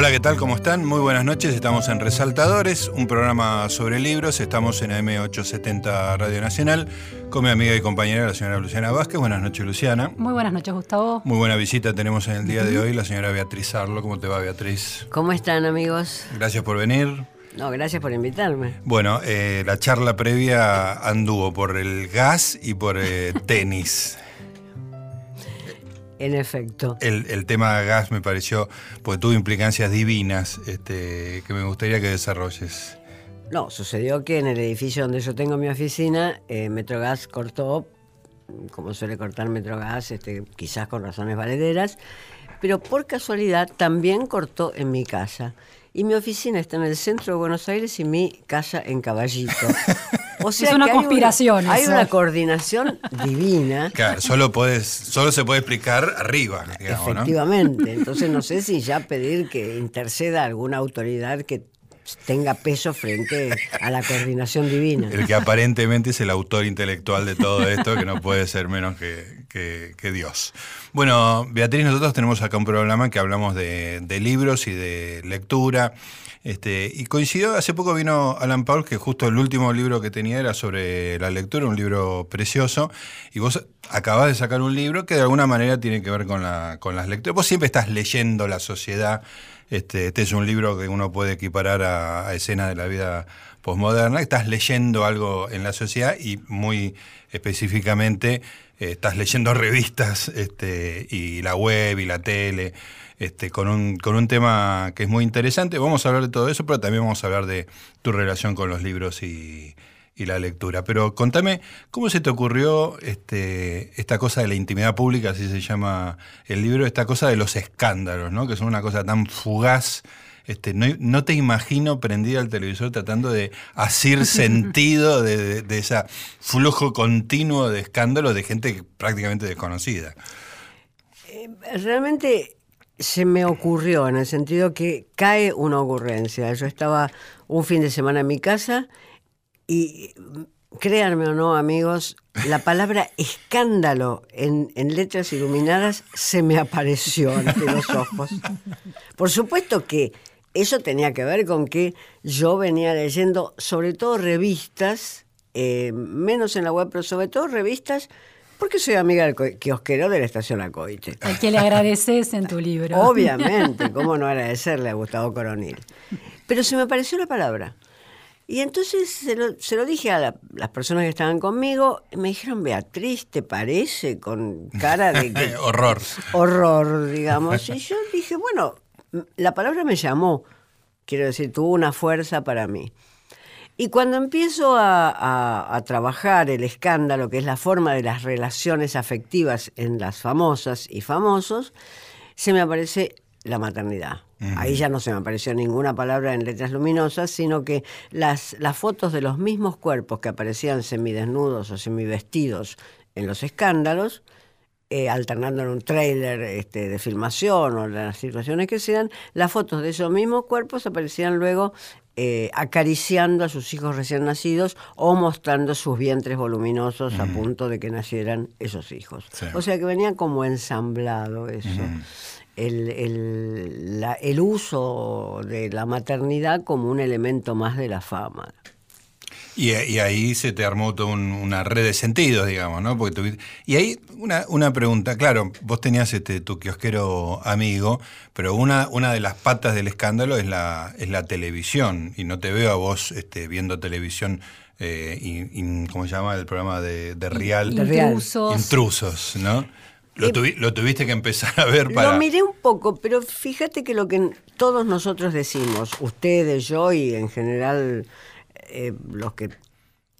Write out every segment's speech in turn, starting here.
Hola, ¿qué tal? ¿Cómo están? Muy buenas noches. Estamos en Resaltadores, un programa sobre libros. Estamos en AM870 Radio Nacional con mi amiga y compañera, la señora Luciana Vázquez. Buenas noches, Luciana. Muy buenas noches, Gustavo. Muy buena visita tenemos en el día de hoy, la señora Beatriz Arlo. ¿Cómo te va, Beatriz? ¿Cómo están, amigos? Gracias por venir. No, gracias por invitarme. Bueno, eh, la charla previa anduvo por el gas y por eh, tenis. En efecto. El, el, tema gas me pareció, pues tuvo implicancias divinas este, que me gustaría que desarrolles. No, sucedió que en el edificio donde yo tengo mi oficina, eh, Metrogas cortó, como suele cortar Metrogas, este, quizás con razones valederas, pero por casualidad también cortó en mi casa. Y mi oficina está en el centro de Buenos Aires y mi casa en Caballito. O sea es una conspiración. Hay, una, hay una coordinación divina. Claro, solo, puedes, solo se puede explicar arriba. Digamos, Efectivamente. ¿no? Entonces no sé si ya pedir que interceda alguna autoridad que tenga peso frente a la coordinación divina. El que aparentemente es el autor intelectual de todo esto, que no puede ser menos que, que, Dios. Bueno, Beatriz, nosotros tenemos acá un programa que hablamos de libros y de lectura. Este, y coincidió, hace poco vino Alan Paul, que justo el último libro que tenía era sobre la lectura, un libro precioso, y vos acabás de sacar un libro que de alguna manera tiene que ver con, la, con las lecturas. Vos siempre estás leyendo la sociedad, este, este es un libro que uno puede equiparar a, a escenas de la vida posmoderna, estás leyendo algo en la sociedad y muy específicamente eh, estás leyendo revistas este, y la web y la tele. Este, con, un, con un tema que es muy interesante. Vamos a hablar de todo eso, pero también vamos a hablar de tu relación con los libros y, y la lectura. Pero contame, ¿cómo se te ocurrió este, esta cosa de la intimidad pública, así se llama el libro, esta cosa de los escándalos, ¿no? que son una cosa tan fugaz? Este, no, no, te imagino prendida al televisor tratando de hacer sentido de, de, de ese flujo continuo de escándalos de gente prácticamente desconocida. Eh, realmente se me ocurrió en el sentido que cae una ocurrencia. Yo estaba un fin de semana en mi casa y créanme o no, amigos, la palabra escándalo en, en, letras iluminadas se me apareció ante los ojos. Por supuesto que eso tenía que ver con que yo venía leyendo sobre todo revistas, eh, menos en la web, pero sobre todo revistas porque soy amiga del kiosquero de la estación Acoite. Al que le agradeces en tu libro. Obviamente, ¿cómo no agradecerle a Gustavo Coronil? Pero se me apareció la palabra. Y entonces se lo, se lo dije a la, las personas que estaban conmigo, y me dijeron, Beatriz, ¿te parece? Con cara de... Que, horror. Horror, digamos. Y yo dije, bueno, la palabra me llamó, quiero decir, tuvo una fuerza para mí. Y cuando empiezo a, a, a, trabajar el escándalo, que es la forma de las relaciones afectivas en las famosas y famosos, se me aparece la maternidad. Uh -huh. Ahí ya no se me apareció ninguna palabra en letras luminosas, sino que las, las fotos de los mismos cuerpos que aparecían semidesnudos o semivestidos en los escándalos, eh, alternando en un trailer este, de filmación o las situaciones que sean, las fotos de esos mismos cuerpos aparecían luego eh, acariciando a sus hijos recién nacidos o mostrando sus vientres voluminosos mm. a punto de que nacieran esos hijos. Sí. O sea que venía como ensamblado eso. Mm. El, el, la, el, uso de la maternidad como un elemento más de la fama. Y, y ahí se te armó toda un, una red de sentidos, digamos, ¿no? Porque tuviste... Y ahí una, una pregunta, claro, vos tenías este, tu kiosquero amigo, pero una, una de las patas del escándalo es la, es la televisión, y no te veo a vos este, viendo televisión eh, in, in, ¿cómo se llama el programa de, de Real? Intrusos. Intrusos, ¿no? Lo, tuvi, lo, tuviste que empezar a ver para... Lo miré un poco, pero fíjate que lo que todos nosotros decimos, ustedes, yo y en general eh, los que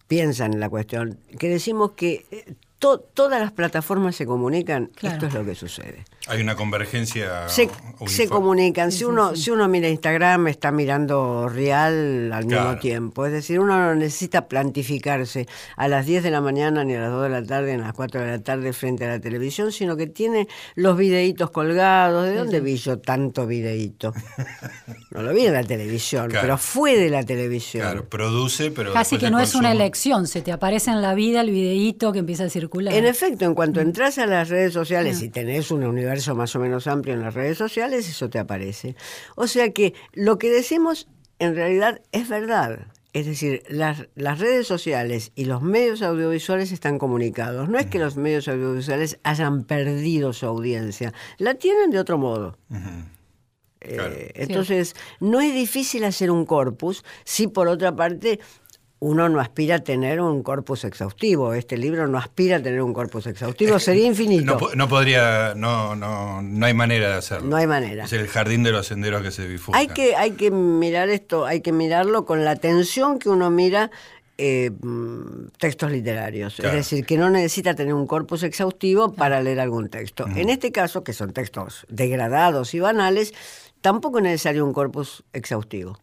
piensan en la cuestión, que decimos que eh, to, todas las plataformas se comunican, claro. esto es lo que sucede. Hay una convergencia. Se, se comunican. Si, uno, si uno mira Instagram, está mirando Real al claro. mismo tiempo. Es decir, uno no necesita plantificarse a las 10 de la mañana, ni a las 2 de la tarde, ni a las 4 de la tarde frente a la televisión, sino que tiene los videitos colgados. ¿De dónde vi yo tanto videíto? No lo vi en la televisión, claro. pero fue de la televisión. Claro, produce, pero. Casi que no consumo. es una elección, se te aparece en la vida el videíto que empieza a circular. En efecto, en cuanto entras a las redes sociales y tenés una universidad universo más o menos amplio en las redes sociales, eso te aparece. O sea que lo que decimos en realidad es verdad. Es decir, las, las, redes sociales y los medios audiovisuales están comunicados. No es que los medios audiovisuales hayan perdido su audiencia, la tienen de otro modo. Eh, entonces, no es difícil hacer un corpus si por otra parte uno no aspira a tener un corpus exhaustivo. Este libro no aspira a tener un corpus exhaustivo, sería infinito. No, podría, no, no, no hay manera de hacerlo. No hay manera. Es el jardín de los senderos que se bifurca. Hay que, hay que mirar esto, hay que mirarlo con la atención que uno mira eh, textos literarios. Es decir, que no necesita tener un corpus exhaustivo para leer algún texto. En este caso, que son textos degradados y banales, tampoco es necesario un corpus exhaustivo.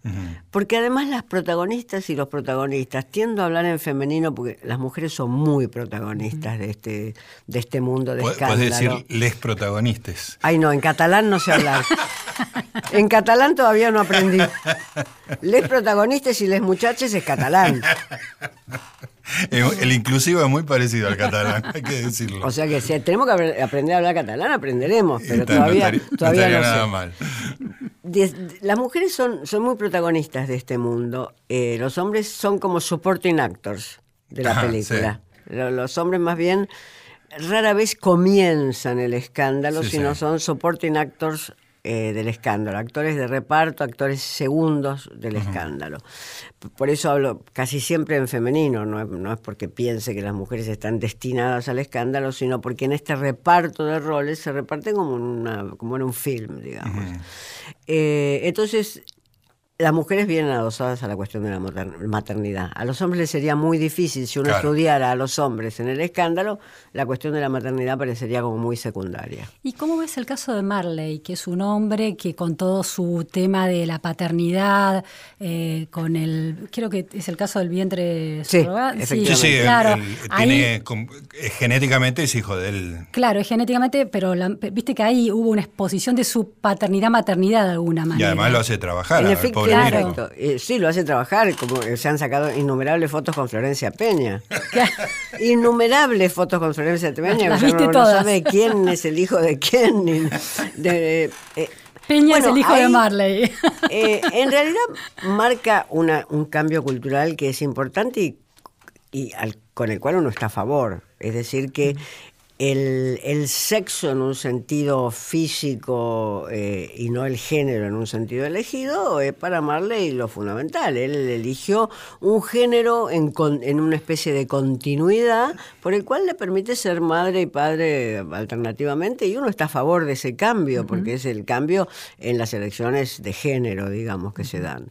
Porque además las protagonistas y los protagonistas, tiendo a hablar en femenino porque las mujeres son muy protagonistas de este, de este mundo de escándalo. Puedes decir les protagonistas. Ay, no, en catalán no sé hablar. en catalán todavía no aprendí. Les protagonistas y les muchachos es catalán. El inclusivo es muy parecido al catalán, hay que decirlo. O sea que si tenemos que aprender a hablar catalán, aprenderemos, pero todavía no, todavía no, nada mal. Las mujeres son, son muy protagonistas de este mundo. Eh, los hombres son como supporting actors de la película. Los hombres más bien rara vez comienzan el escándalo, sino son supporting actors eh, del escándalo, actores de reparto, actores segundos del escándalo. Por eso hablo casi siempre en femenino, no es, porque piense que las mujeres están destinadas al escándalo, sino porque en este reparto de roles se reparten como, una, como en un film, digamos. Eh, entonces, las mujeres vienen adosadas a la cuestión de la maternidad. A los hombres les sería muy difícil, si uno estudiara a los hombres en el escándalo, la cuestión de la maternidad parecería como muy secundaria. ¿Y cómo ves el caso de Marley, que es un hombre que con todo su tema de la paternidad, eh, con el, creo que es el caso del vientre sí, sí, sí, claro, tiene, genéticamente es hijo de él. Claro, es genéticamente, pero viste que ahí hubo una exposición de su paternidad-maternidad de alguna manera. Y además lo hace trabajar. Claro. Eh, sí, lo hace trabajar, como se han sacado innumerables fotos con Florencia Peña. innumerables fotos con Florencia Peña. Las viste no, todas. sabe quién es el hijo de quién. Eh, Peña es el hijo de Marley. Eh, en realidad marca una, un cambio cultural que es importante y, con el cual uno está a favor. Es decir, que el, sexo en un sentido físico eh, y no el género en un sentido elegido es para Marley lo fundamental. Él eligió un género en, en, una especie de continuidad por el cual le permite ser madre y padre alternativamente y uno está a favor de ese cambio porque es el cambio en las elecciones de género, digamos, que se dan.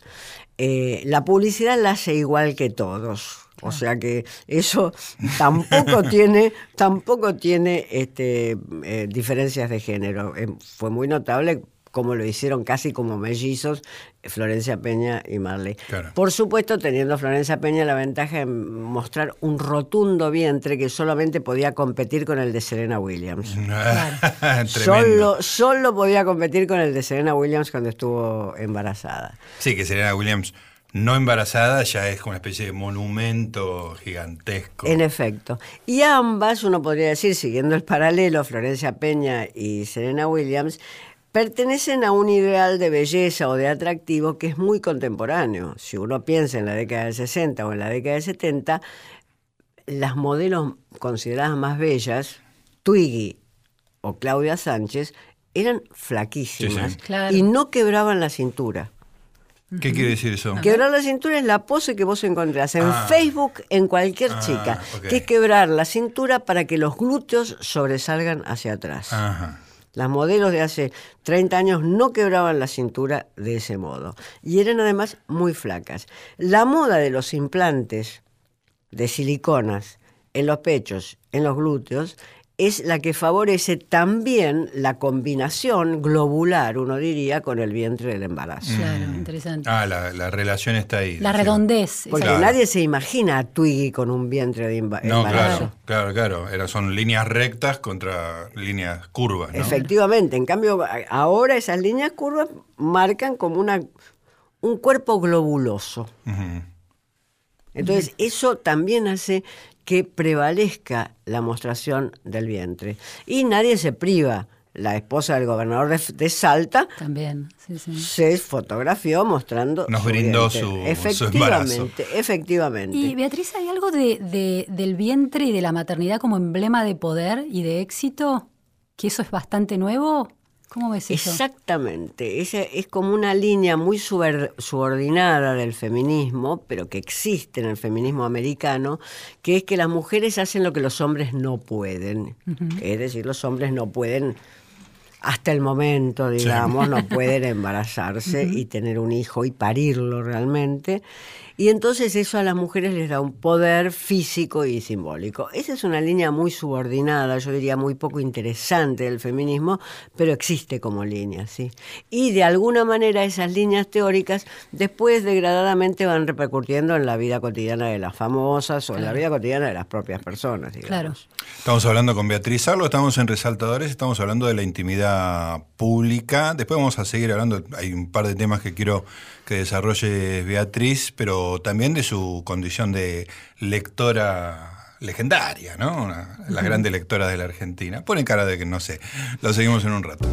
Eh, la publicidad la hace igual que todos o sea que eso tampoco tiene, tampoco tiene este, eh, diferencias de género. Eh, fue muy notable como lo hicieron casi como mellizos Florencia Peña y Marley. Por supuesto, teniendo Florencia Peña la ventaja de mostrar un rotundo vientre que solamente podía competir con el de Serena Williams. solo, solo podía competir con el de Serena Williams cuando estuvo embarazada. Sí, que Serena Williams no embarazada ya es como una especie de monumento gigantesco. En efecto. Y ambas, uno podría decir, siguiendo el paralelo, Florencia Peña y Serena Williams, pertenecen a un ideal de belleza o de atractivo que es muy contemporáneo. Si uno piensa en la década del 60 o en la década del 70, las modelos consideradas más bellas, Twiggy o Claudia Sánchez, eran flaquísimas y no quebraban la cintura. ¿Qué quiere decir eso? Quebrar la cintura es la pose que vos encontrás en ah. Facebook en cualquier ah, chica, que es quebrar la cintura para que los glúteos sobresalgan hacia atrás. Las modelos de hace 30 años no quebraban la cintura de ese modo y eran además muy flacas. La moda de los implantes de siliconas en los pechos, en los glúteos, es la que favorece también la combinación globular, uno diría, con el vientre del embarazo. Claro, mm. interesante. Ah, la, relación está ahí. La redondez. Porque nadie se imagina a Twiggy con un vientre de embarazo. No, claro, claro, claro. Era, son líneas rectas contra líneas curvas. Efectivamente. En cambio, ahora esas líneas curvas marcan como una, un cuerpo globuloso. Entonces, eso también hace que prevalezca la mostración del vientre. Y nadie se priva la esposa del gobernador de, de Salta, También, sí, sí. se fotografió mostrando. Nos su brindó vientre. su- su Efectivamente, efectivamente. Y Beatriz, ¿hay algo de, de- del vientre y de la maternidad como emblema de poder y de éxito? ¿Que eso es bastante nuevo? ¿Cómo ves eso? Exactamente, esa es como una línea muy subordinada del feminismo, pero que existe en el feminismo americano, que es que las mujeres hacen lo que los hombres no pueden. Es decir, los hombres no pueden, hasta el momento, digamos, no pueden embarazarse y tener un hijo y parirlo realmente. Y entonces eso a las mujeres les da un poder físico y simbólico. Esa es una línea muy subordinada, yo diría muy poco interesante del feminismo, pero existe como línea, ¿sí? Y de alguna manera esas líneas teóricas después degradadamente van repercutiendo en la vida cotidiana de las famosas o en la vida cotidiana de las propias personas, digamos. Claro. Estamos hablando con Beatriz Arlo, estamos en Resaltadores, estamos hablando de la intimidad pública. Después vamos a seguir hablando, hay un par de temas que quiero que desarrolle Beatriz, pero también de su condición de lectora legendaria, ¿no? Una- la grande lectora de la Argentina. Pone cara de que no sé. Lo seguimos en un rato.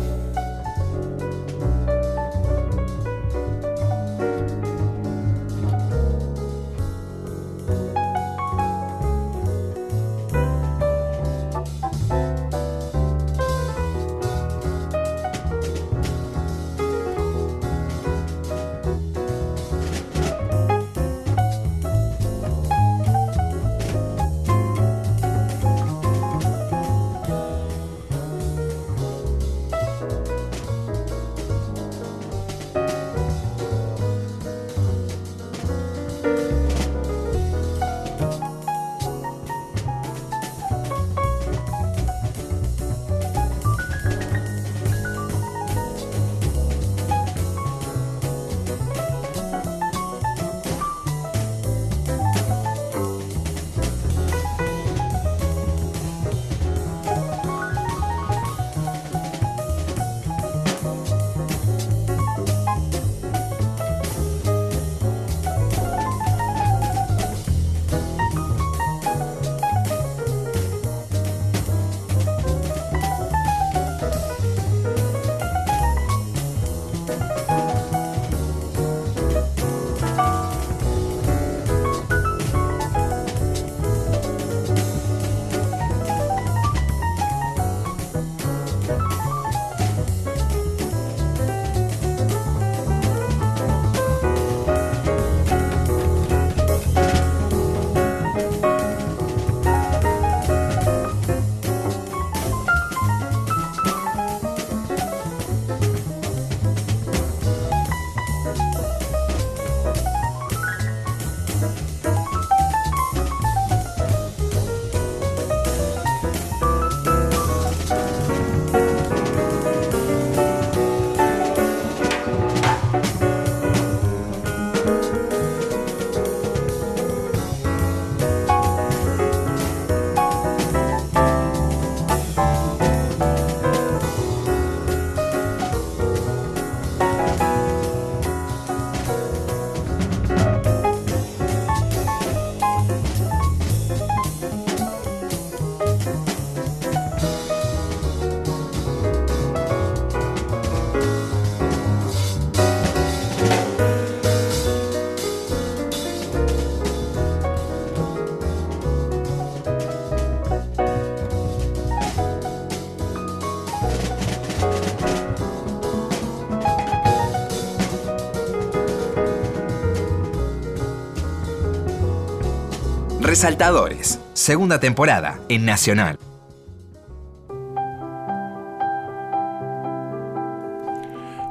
Resaltadores, segunda temporada en Nacional.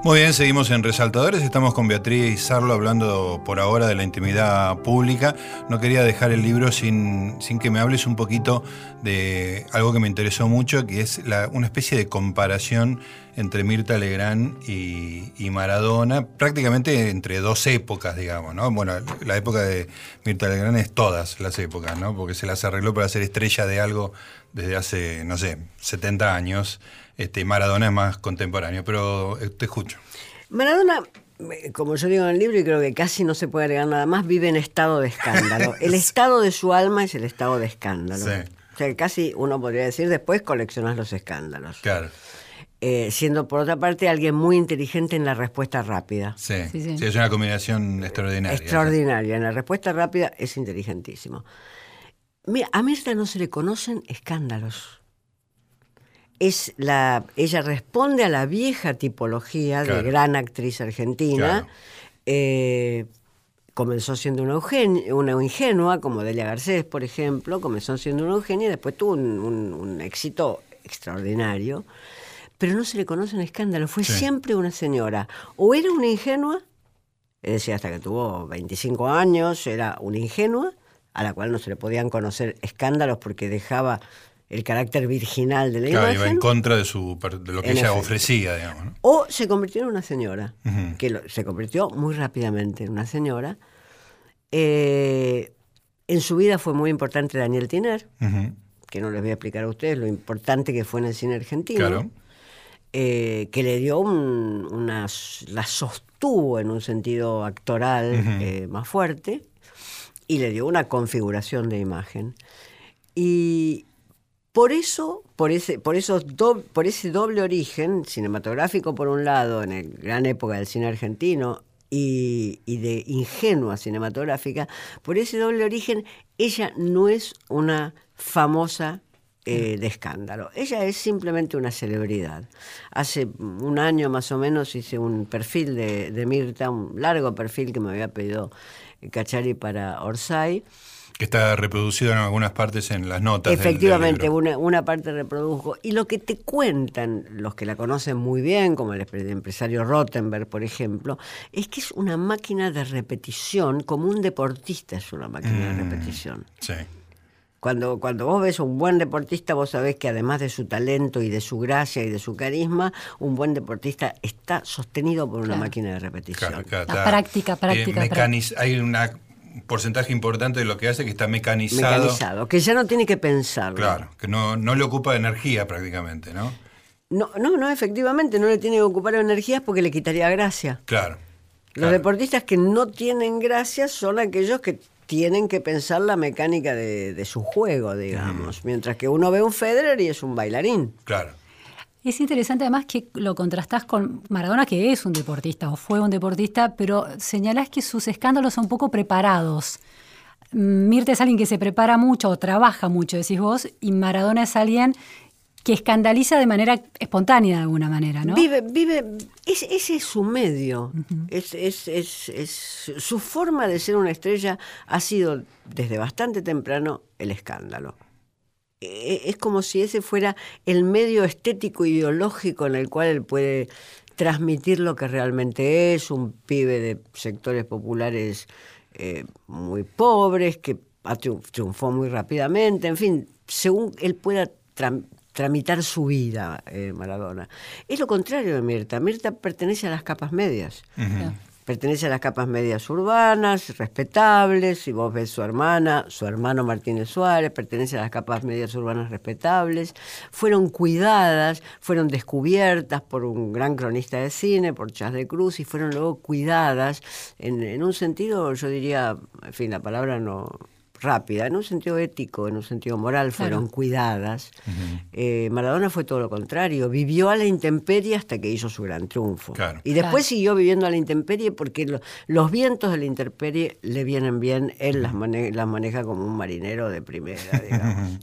Muy bien, seguimos en Resaltadores. Estamos con Beatriz Sarlo hablando por ahora de la intimidad pública. No quería dejar el libro sin, sin que me hables un poquito de algo que me interesó mucho, que es la- una especie de comparación entre Mirta Legrand y, y Maradona, prácticamente entre dos épocas, digamos, ¿no? Bueno, la época de Mirta Legrand es todas las épocas, ¿no? Porque se las arregló para ser estrella de algo desde hace, no sé, 70 años. Este, y Maradona es más contemporáneo, pero eh, te escucho. Maradona, eh, como yo digo en el libro, y creo que casi no se puede agregar nada más, vive en estado de escándalo. El estado de su alma es el estado de escándalo. Sí. O sea, que casi uno podría decir, después coleccionas los escándalos. Claro. eh, siendo por otra parte alguien muy inteligente en la respuesta rápida. Sí, Sí, sí. sí, es una combinación extraordinaria. Extraordinaria. En la respuesta rápida es inteligentísimo. Mira, a Mirta no se le conocen escándalos. Es la, ella responde a la vieja tipología Claro. de gran actriz argentina. Claro. Eh, comenzó siendo una, una ingenua, como Delia Garcés, por ejemplo. Comenzó siendo una Eugenia y después tuvo un, un- un éxito extraordinario. Pero no se le conocen escándalos. Fue Sí. siempre una señora. O era una ingenua, es decir, hasta que tuvo 25 años, era una ingenua, a la cual no se le podían conocer escándalos porque dejaba el carácter virginal de la Claro, iba imagen. en contra de, su, de lo que ella efecto. ofrecía, digamos. ¿no? O se convirtió en una señora, que lo- se convirtió muy rápidamente en una señora. Eh, en su vida fue muy importante Daniel Tiner, que no les voy a explicar a ustedes lo importante que fue en el cine argentino. Claro. eh, que le dio un- una, la sostuvo en un sentido actoral eh, más fuerte y le dio una configuración de imagen. Y por eso, por ese, por esos do- por ese doble origen cinematográfico por un lado, en la gran época del cine argentino, y, y de ingenua cinematográfica, por ese doble origen, ella no es una famosa eh, de escándalo. Ella es simplemente una celebridad. Hace un año más o menos hice un perfil de, de Mirta, un largo perfil que me había pedido Cachari para Orsay. Que está reproducido en algunas partes en las notas. del- del Efectivamente, libro. una, una parte reprodujo. Y lo que te cuentan los que la conocen muy bien, como el empre- empresario Rottenberg, por ejemplo, es que es una máquina de repetición, como un deportista es una máquina de Mm. repetición. Sí. Cuando, cuando vos ves un buen deportista, vos sabés que además de su talento y de su gracia y de su carisma, un buen deportista está sostenido por una Claro. máquina de repetición. Claro, claro, La práctica, práctica, eh, mecaniz- Hay una- un porcentaje importante de lo que hace que está mecanizado. Mecanizado, que ya no tiene que pensarlo. Claro, que no, no le ocupa energía prácticamente, ¿no? No, no, no, efectivamente, no le tiene que ocupar energías porque le quitaría gracia. Claro. Los claro. deportistas que no tienen gracia son aquellos que tienen que pensar la mecánica de, de su juego, digamos. Mientras que uno ve un Federer y es un bailarín. Claro. Es interesante además que lo contrastás con Maradona, que es un deportista o fue un deportista, pero señalás que sus escándalos son poco preparados. Mirta es alguien que se prepara mucho o trabaja mucho, decís vos, y Maradona es alguien que escandaliza de manera espontánea de alguna manera, ¿no? Vive, vive, es- ese es su medio. es, es- es- es- su forma de ser una estrella ha sido desde bastante temprano el escándalo. E- Es como si ese fuera el medio estético ideológico en el cual él puede transmitir lo que realmente es, un pibe de sectores populares eh, muy pobres, que triunfó muy rápidamente, en fin, según él pueda tram- tramitar su vida, eh, Maradona. Es lo contrario de Mirta. Mirta pertenece a las capas medias. Pertenece a las capas medias urbanas, respetables. Si vos ves su hermana, su hermano Martínez Suárez, pertenece a las capas medias urbanas respetables. Fueron cuidadas, fueron descubiertas por un gran cronista de cine, por Chas de Cruz, y fueron luego cuidadas en, en un sentido, yo diría, en fin, la palabra no rápida, en un sentido ético, en un sentido moral, fueron Claro. cuidadas. Eh, Maradona fue todo lo contrario, vivió a la intemperie hasta que hizo su gran triunfo. Claro. Y después Claro. siguió viviendo a la intemperie porque lo- los vientos de la intemperie le vienen bien, él las, mane- las maneja como un marinero de primera, digamos.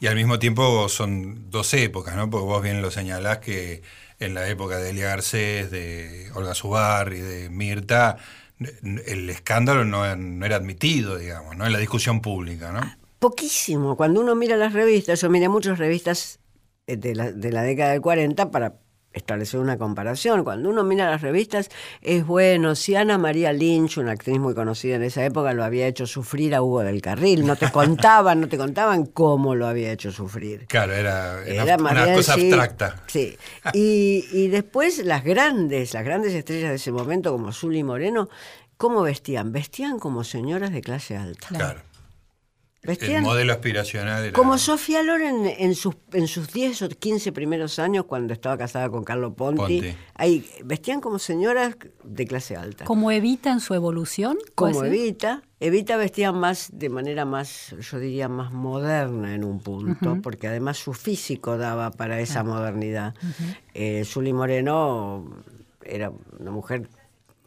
Y al mismo tiempo son dos épocas, ¿no? Porque vos bien lo señalás que en la época de Elia Garcés, de Olga Subar y de Mirta, el escándalo no, no era admitido, digamos, ¿no? En la discusión pública, ¿no? Poquísimo. Cuando uno mira las revistas, yo miré muchas revistas eh, de la, de la década del 40 para establecer una comparación. Cuando uno mira las revistas, es bueno, si Ana María Lynch, una actriz muy conocida en esa época, lo había hecho sufrir a Hugo del Carril, no te contaban, no te contaban cómo lo había hecho sufrir. Claro, era, era una bien, cosa sí, abstracta. Sí. Y, y después las grandes, las grandes estrellas de ese momento, como Zully Moreno, ¿cómo vestían? Vestían como señoras de clase alta. Claro. El Vestían modelo aspiracional era... como Sofía Loren en sus, en sus 10 o 15 primeros años, cuando estaba casada con Carlo Ponti, Ponti. ahí vestían como señoras de clase alta. Como Evita en su evolución. ¿puede como? Evita, Evita vestía más de manera más, yo diría, más moderna en un punto, porque además su físico daba para esa modernidad. Eh, Zuli Moreno era una mujer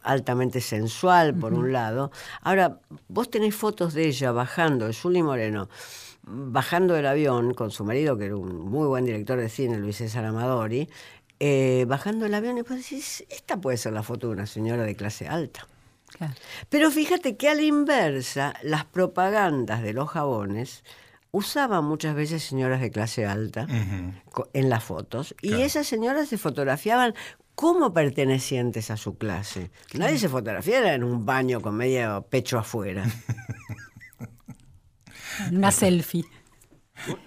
altamente sensual, por un lado. Ahora, vos tenés fotos de ella bajando, de Zuli Moreno, bajando del avión con su marido, que era un muy buen director de cine, Luis César Amadori, eh, bajando el avión y vos decís, esta puede ser la foto de una señora de clase alta. Claro. Pero fíjate que a la inversa, las propagandas de los jabones usaban muchas veces señoras de clase alta en las fotos y esas señoras se fotografiaban como pertenecientes a su clase. Nadie se fotografiara en un baño con medio pecho afuera. Una selfie.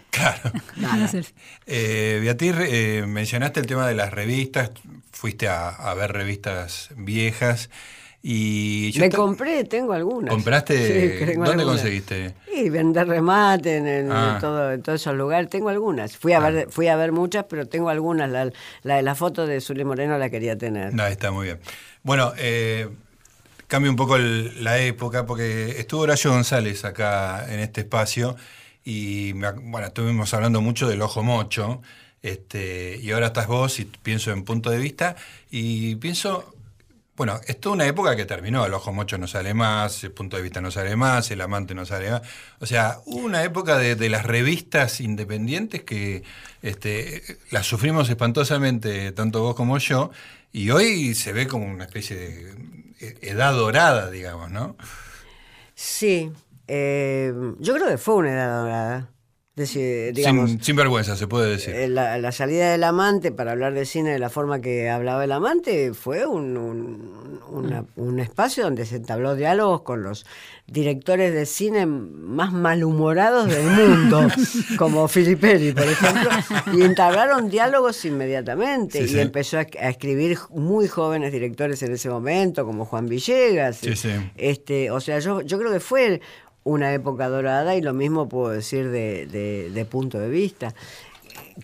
Claro. Una selfie. Eh, Beatriz, eh, mencionaste el tema de las revistas, fuiste a, a ver revistas viejas y... yo Me te- compré, tengo algunas. ¿Compraste? Sí, ¿Dónde algunas. conseguiste? Y vender remate en, Ah. en todo, en todos esos lugares. Tengo algunas. Fui a, ver, fui a ver muchas, pero tengo algunas. La, la de la foto de Zuli Moreno la quería tener. No, está muy bien. Bueno, eh, cambio un poco el- la época porque estuvo Horacio González acá en este espacio y bueno, estuvimos hablando mucho del ojo mocho este, y ahora estás vos y pienso en punto de vista y pienso, bueno, es toda una época que terminó, el ojo mocho no sale más, el punto de vista no sale más, el amante no sale más. O sea, hubo una época de, las revistas independientes que este, las sufrimos espantosamente, tanto vos como yo, y hoy se ve como una especie de eh, edad dorada, digamos, ¿no? Sí. eh, yo creo que fue una edad dorada. Digamos, Sin, sin vergüenza, se puede decir. eh, la, la salida del amante para hablar de cine de la forma que hablaba el amante fue un, un- una- un espacio donde se entabló diálogos con los directores de cine más malhumorados del mundo, como Filippelli, por ejemplo, y entablaron diálogos inmediatamente. Sí, y sí. empezó a, a escribir muy jóvenes directores en ese momento, como Juan Villegas. Sí, sí. Este, o sea, yo, yo creo que fue una época dorada y lo mismo puedo decir de, de- de punto de vista.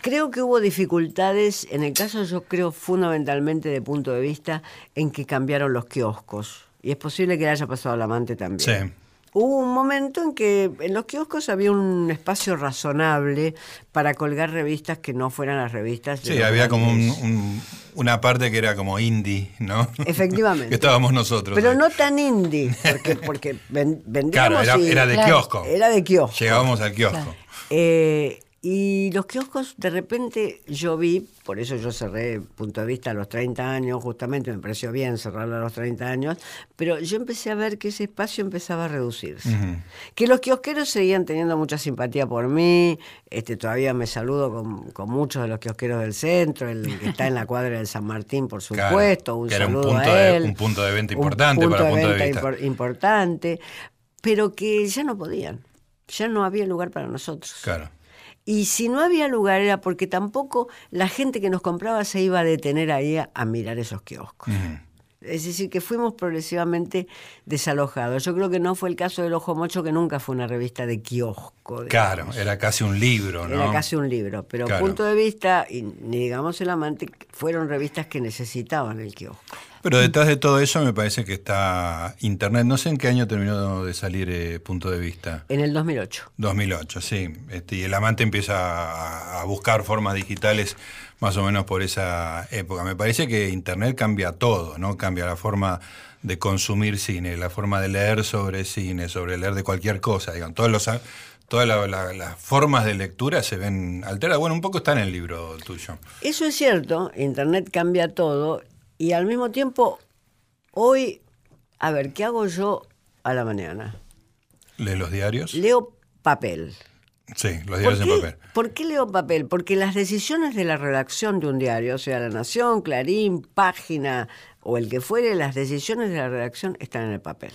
Creo que hubo dificultades, en el caso yo creo fundamentalmente de punto de vista, en que cambiaron los kioscos. Y es posible que le haya pasado al amante también. Sí. Hubo un momento en que en los kioscos había un espacio razonable para colgar revistas que no fueran las revistas. de Sí, había como un- una parte que era como indie, ¿no? Efectivamente. que estábamos nosotros. Pero ahí. no tan indie, porque, porque ven- Claro, vendíamos era, y- era de Claro. kiosco. Era de kiosco. Llegábamos al kiosco. Claro. Eh, y los kioscos, de repente, yo vi, por eso yo cerré punto de vista a los 30 años, justamente me pareció bien cerrarlo a los 30 años, pero yo empecé a ver que ese espacio empezaba a reducirse. Que los kiosqueros seguían teniendo mucha simpatía por mí, este, todavía me saludo con, con muchos de los kiosqueros del centro, el que está en la cuadra del San Martín, por Claro, supuesto, un que era un saludo punto a de- él. un punto de venta un importante para punto de venta vista. impor- importante, pero que ya no podían, ya no había lugar para nosotros. Claro. Y si no había lugar era porque tampoco la gente que nos compraba se iba a detener ahí a, a mirar esos kioscos. Es decir, que fuimos progresivamente desalojados. Yo creo que no fue el caso del Ojo Mocho, que nunca fue una revista de kiosco. Claro, era casi un libro, ¿no? Era casi un libro, pero Claro. punto de vista, y ni digamos el amante, fueron revistas que necesitaban el kiosco. Pero detrás de todo eso me parece que está Internet. No sé en qué año terminó de salir eh, Punto de Vista. En el 2008. 2008, sí. Este, y el amante empieza a, a buscar formas digitales más o menos por esa época. Me parece que Internet cambia todo, ¿no? Cambia la forma de consumir cine, la forma de leer sobre cine, sobre leer de cualquier cosa. Digan, todos los, todas la- la- las formas de lectura se ven alteradas. Bueno, un poco está en el libro tuyo. Eso es cierto, Internet cambia todo y al mismo tiempo, hoy, a ver, ¿qué hago yo a la mañana? ¿Lees los diarios? Leo papel. Sí, los ¿Por diarios en papel. por qué leo papel? Porque las decisiones de la redacción de un diario, o sea, La Nación, Clarín, Página o el que fuere, las decisiones de la redacción están en el papel.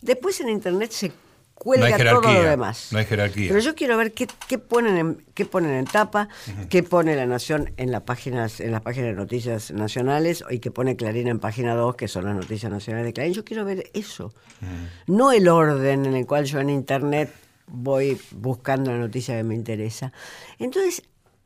Después en Internet se cuelga hay todo lo demás. no hay jerarquía. Pero yo quiero ver qué, qué ponen en, qué ponen en tapa, qué pone La Nación en las páginas, en las páginas de noticias nacionales y qué pone Clarín en página 2, que son las noticias nacionales de Clarín. Yo quiero ver eso. No el orden en el cual yo en Internet voy buscando la noticia que me interesa. Entonces,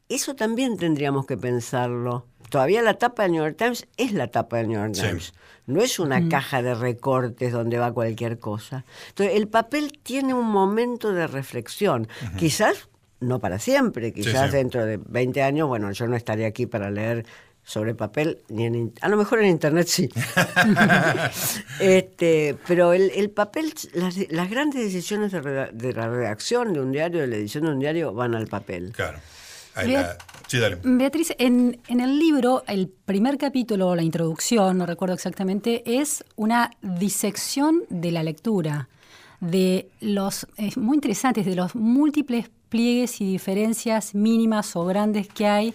eso también tendríamos que pensarlo. Todavía la tapa del New York Times es la tapa del New York Sí. Times. No es una caja de recortes donde va cualquier cosa. Entonces, el papel tiene un momento de reflexión. Quizás no para siempre, quizás sí. dentro de 20 años, bueno, yo no estaré aquí para leer sobre papel, ni en, a lo mejor en internet sí. este, pero el, el papel, las, las grandes decisiones de, la redacción de un diario, de la edición de un diario, van al papel. Claro. La- Beatriz, en, el libro, el primer capítulo, la introducción, no recuerdo exactamente, es una disección de la lectura, de los, es muy interesante, de los múltiples pliegues y diferencias mínimas o grandes que hay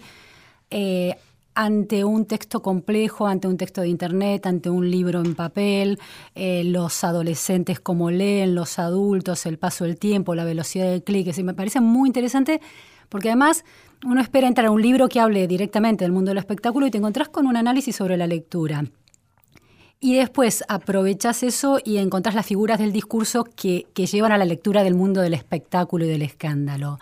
eh, ante un texto complejo, ante un texto de internet, ante un libro en papel, eh, los adolescentes cómo leen, los adultos, el paso del tiempo, la velocidad del clic. Me parece muy interesante porque además uno espera entrar a un libro que hable directamente del mundo del espectáculo y te encontrás con un análisis sobre la lectura. Y después aprovechas eso y encontrás las figuras del discurso que, que llevan a la lectura del mundo del espectáculo y del escándalo.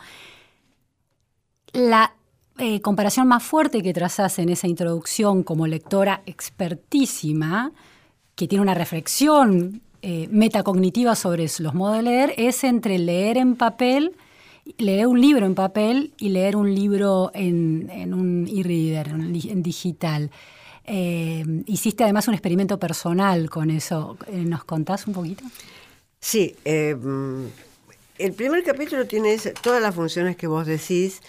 La eh, comparación más fuerte que trazas en esa introducción como lectora expertísima, que tiene una reflexión eh, metacognitiva sobre los modos de leer, es entre leer en papel, leer un libro en papel y leer un libro en, en un e-reader, en, digital. Eh, hiciste además un experimento personal con eso. Eh, ¿Nos contás un poquito? Sí, eh, mm, el primer capítulo tiene todas las funciones que vos decís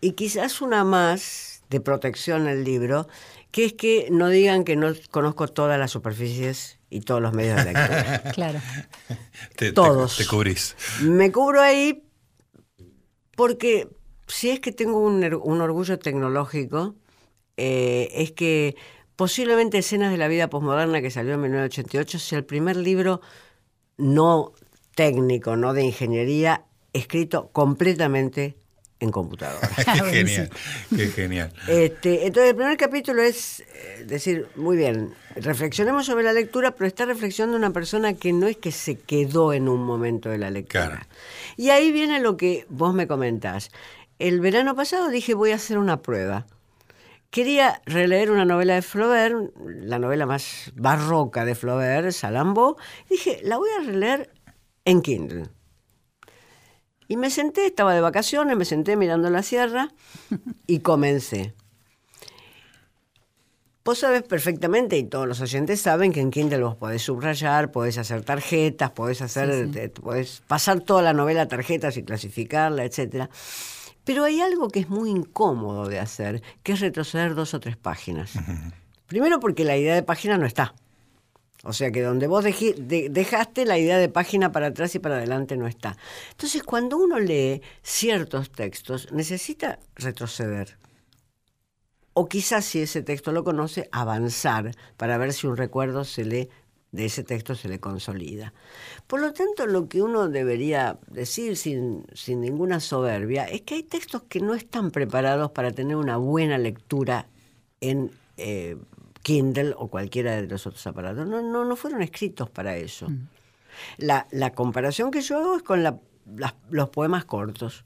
y quizás una más de protección al libro, que es que no digan que no conozco todas las superficies y todos los medios de lectura. Claro. Te, te- Todos. Te, cubrís. Me cubro ahí porque si es que tengo un, er- orgullo tecnológico, eh, es que posiblemente Escenas de la Vida Postmoderna, que salió en 1988, sea el primer libro no técnico, no de ingeniería, escrito completamente en computadora. Qué genial. Qué genial. Este, entonces, el primer capítulo es eh, decir, muy bien, reflexionemos sobre la lectura, pero está reflexionando una persona que no es que se quedó en un momento de la lectura. Claro. Y ahí viene lo que vos me comentás. El verano pasado dije, voy a hacer una prueba. Quería releer una novela de Flaubert, la novela más barroca de Flaubert, Salambo. Dije, la voy a releer en Kindle. Y me senté, estaba de vacaciones, me senté mirando la sierra y comencé. Vos sabés perfectamente, y todos los oyentes saben, que en Kindle vos podés subrayar, podés hacer tarjetas, podés hacer, Sí, sí. eh, podés pasar toda la novela a tarjetas y clasificarla, etcétera. Pero hay algo que es muy incómodo de hacer, que es retroceder dos o tres páginas. Primero porque la idea de página no está. O sea que donde vos dejaste la idea de página para atrás y para adelante no está. Entonces, cuando uno lee ciertos textos, necesita retroceder. O quizás, si ese texto lo conoce, avanzar para ver si un recuerdo se le, de ese texto se le consolida. Por lo tanto, lo que uno debería decir sin, sin ninguna soberbia es que hay textos que no están preparados para tener una buena lectura en eh, Kindle o cualquiera de los otros aparatos. No, no, no fueron escritos para eso. La, la comparación que yo hago es con la- las- los poemas cortos.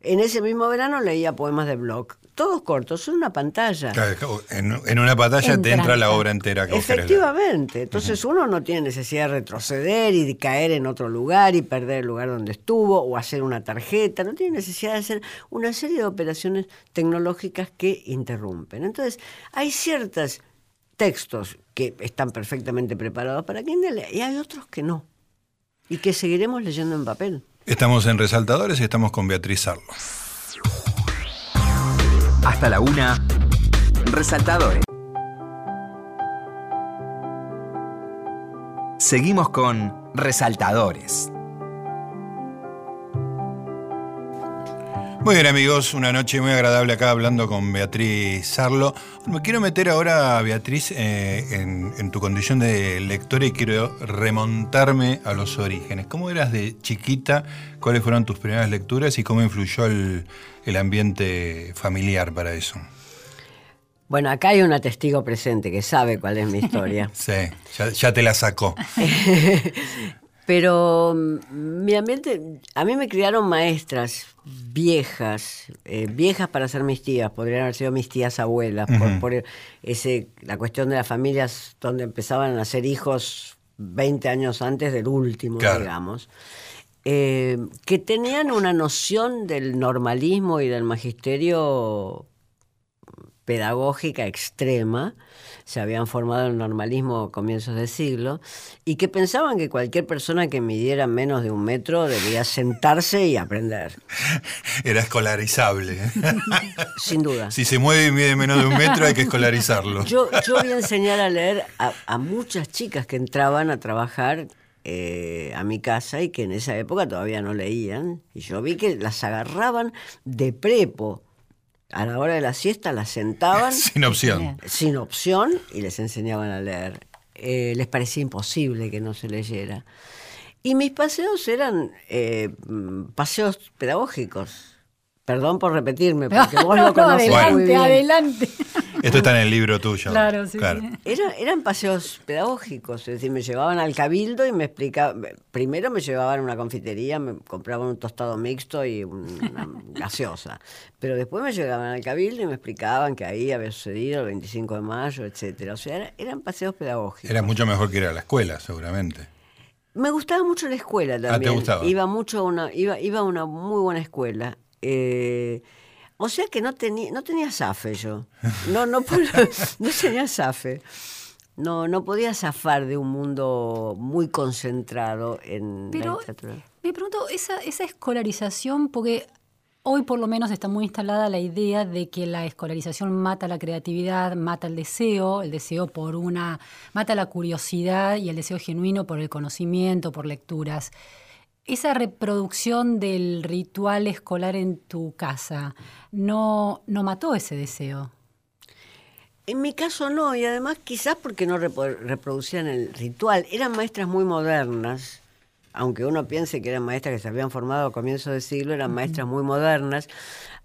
En ese mismo verano leía poemas de Bloch, todos cortos, son una pantalla. Claro, En, en una pantalla te Entra, la obra entera que vos. Efectivamente, entonces uno no tiene necesidad de retroceder y de caer en otro lugar y perder el lugar donde estuvo o hacer una tarjeta, no tiene necesidad de hacer una serie de operaciones tecnológicas que interrumpen. Entonces, hay ciertos textos que están perfectamente preparados para Kindle y hay otros que no y que seguiremos leyendo en papel. Estamos en Resaltadores y estamos con Beatriz Sarlo. Hasta la una. Resaltadores. Seguimos con Resaltadores. Muy bien amigos, una noche muy agradable acá hablando con Beatriz Sarlo. Me quiero meter ahora, Beatriz, eh, en, en tu condición de lectora y quiero remontarme a los orígenes. ¿Cómo eras de chiquita? ¿Cuáles fueron tus primeras lecturas y cómo influyó el, el ambiente familiar para eso? Bueno, acá hay una testigo presente que sabe cuál es mi historia. Sí, ya, ya te la sacó. Pero mm, mi ambiente, a mí me criaron maestras viejas, eh, viejas para ser mis tías, podrían haber sido mis tías abuelas, por, por ese, la cuestión de las familias donde empezaban a ser hijos 20 años antes del último, Claro. digamos. eh, que tenían una noción del normalismo y del magisterio pedagógica extrema, se habían formado en el normalismo a comienzos de siglo, y que pensaban que cualquier persona que midiera menos de un metro debía sentarse y aprender, Era escolarizable. sin duda. si se mueve y mide menos de un metro, hay que escolarizarlo. Yo, yo voy a enseñar a leer a, a muchas chicas que entraban a trabajar eh, a mi casa y que en esa época todavía no leían, y yo vi que las agarraban de prepo. A la hora de la siesta las sentaban Sin opción. sin opción y les enseñaban a leer. Eh, les parecía imposible que no se leyera. Y mis paseos eran eh, mm, paseos pedagógicos. Perdón por repetirme, porque vos No, lo no, conocés muy adelante, bien. adelante. Esto está en el libro tuyo. Claro, sí, sí. Era- eran paseos pedagógicos, es decir, me llevaban al cabildo y me explicaban, primero me llevaban a una confitería, me compraban un tostado mixto y una gaseosa, pero después me llevaban al cabildo y me explicaban que ahí había sucedido el 25 de mayo, etcétera. O sea, era- eran paseos pedagógicos. Era mucho mejor que ir a la escuela, seguramente. Me gustaba mucho la escuela te también. gustaba? Iba mucho a una, iba, iba a una muy buena escuela. Eh, o sea que no tenía, no tenía zafe yo. No, no, no tenía zafe. No, no podía zafar de un mundo muy concentrado en la literatura. me pregunto, esa, esa escolarización, porque hoy por lo menos está muy instalada la idea de que la escolarización mata la creatividad, mata el deseo, el deseo por una, mata la curiosidad y el deseo genuino por el conocimiento, por lecturas. Esa reproducción del ritual escolar en tu casa no, no mató ese deseo. En mi caso no, y además quizás porque no reproducían el ritual. Eran maestras muy modernas, aunque uno piense que eran maestras que se habían formado a comienzos del siglo, eran maestras muy modernas.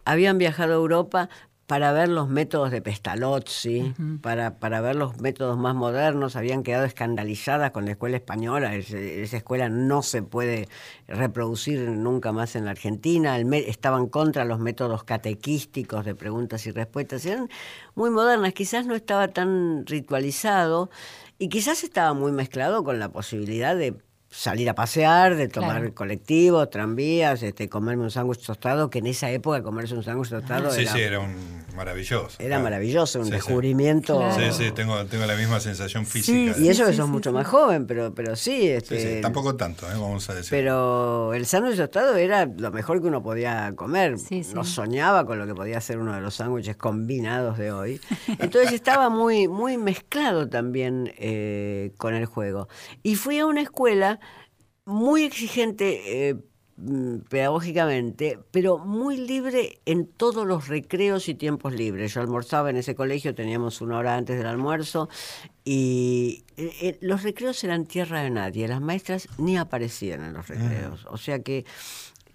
Habían viajado a Europa para ver los métodos de Pestalozzi, para, para ver los métodos más modernos, habían quedado escandalizadas con la escuela española, esa escuela no se puede reproducir nunca más en la Argentina, El estaban contra los métodos catequísticos de preguntas y respuestas, eran muy modernas, quizás no estaba tan ritualizado y quizás estaba muy mezclado con la posibilidad de salir a pasear, de tomar Claro. colectivos, tranvías, este, comerme un sándwich tostado, que en esa época comerse un sándwich tostado Sí, era, sí, era un maravilloso. era claro. maravilloso, un Sí, sí. descubrimiento. Claro. Sí, sí, tengo, tengo la misma sensación física. Y eso que Sí, sos sí, mucho sí. más joven, pero, pero sí, Sí, este, sí, tampoco tanto, ¿eh? vamos a decir. pero el sándwich tostado era lo mejor que uno podía comer. Sí, sí. No soñaba con lo que podía ser uno de los sándwiches combinados de hoy. Entonces estaba muy, muy mezclado también eh, con el juego. Y fui a una escuela muy exigente eh, mm, pedagógicamente, pero muy libre en todos los recreos y tiempos libres. Yo almorzaba en ese colegio, teníamos una hora antes del almuerzo y eh, eh, los recreos eran tierra de nadie, las maestras ni aparecían en los recreos. O sea que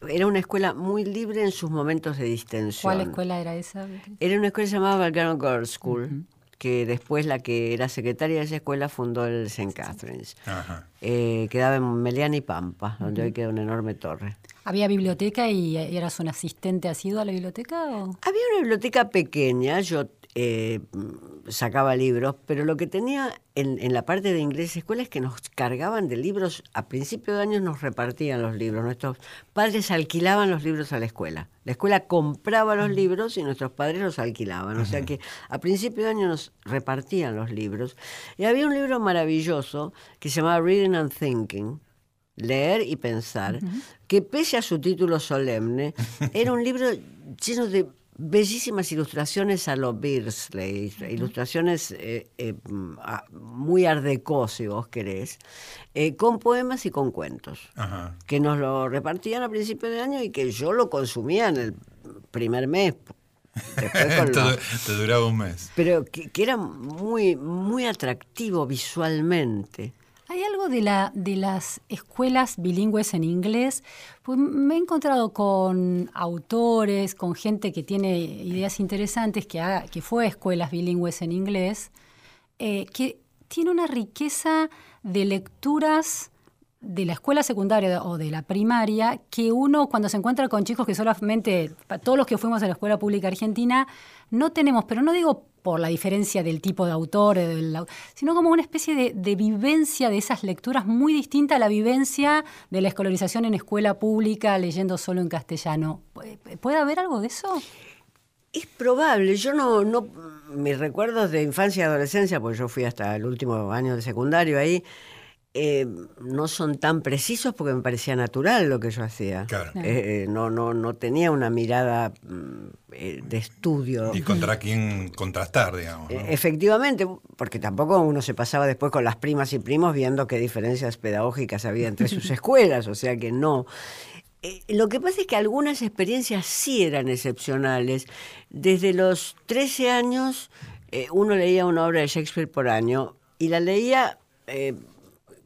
era una escuela muy libre en sus momentos de distensión. ¿Cuál escuela era esa? Era una escuela llamada Belgrano Girls School, que después la que era secretaria de esa escuela fundó el St. Catherine's. Ajá. Eh, quedaba en Meliana y Pampa, donde hoy queda una enorme torre. ¿Había biblioteca y eras un asistente asiduo a la biblioteca? O? Había una biblioteca pequeña, yo eh, sacaba libros, pero lo que tenía en, en la parte de inglés escuela es que nos cargaban de libros, a principio de año nos repartían los libros, nuestros padres alquilaban los libros a la escuela. La escuela compraba los libros y nuestros padres los alquilaban, o sea que a principio de año nos repartían los libros. Y había un libro maravilloso que se llamaba Reading and Thinking, leer y pensar, que pese a su título solemne, era un libro lleno de bellísimas ilustraciones a lo Beardsley, ilustraciones eh, eh, muy art déco, si vos querés, eh, con poemas y con cuentos, Ajá. que nos lo repartían a principio de año y que yo lo consumía en el primer mes. Después los- te duraba un mes. pero que, que era muy, muy atractivo visualmente. Hay algo de, la, de las escuelas bilingües en inglés. Pues me he encontrado con autores, con gente que tiene ideas interesantes, que fue a escuelas bilingües en inglés, eh, que tiene una riqueza de lecturas de la escuela secundaria o de la primaria que uno cuando se encuentra con chicos que solamente, todos los que fuimos a la escuela pública argentina, no tenemos, pero no digo por la diferencia del tipo de autor, sino como una especie de, vivencia de esas lecturas muy distinta a la vivencia de la escolarización en escuela pública leyendo solo en castellano. ¿Puede haber algo de eso? Es probable, yo no, no, mis recuerdos de infancia y adolescencia, porque yo fui hasta el último año de secundario ahí, eh, no son tan precisos porque me parecía natural lo que yo hacía. Eh, eh, no, no, no tenía una mirada mm, de estudio. Y contra quién contrastar, digamos. Efectivamente, porque tampoco uno se pasaba después con las primas y primos viendo qué diferencias pedagógicas había entre sus escuelas, o sea que no. lo que pasa es que algunas experiencias sí eran excepcionales. Desde los 13 años uno leía una obra de Shakespeare por año y la leía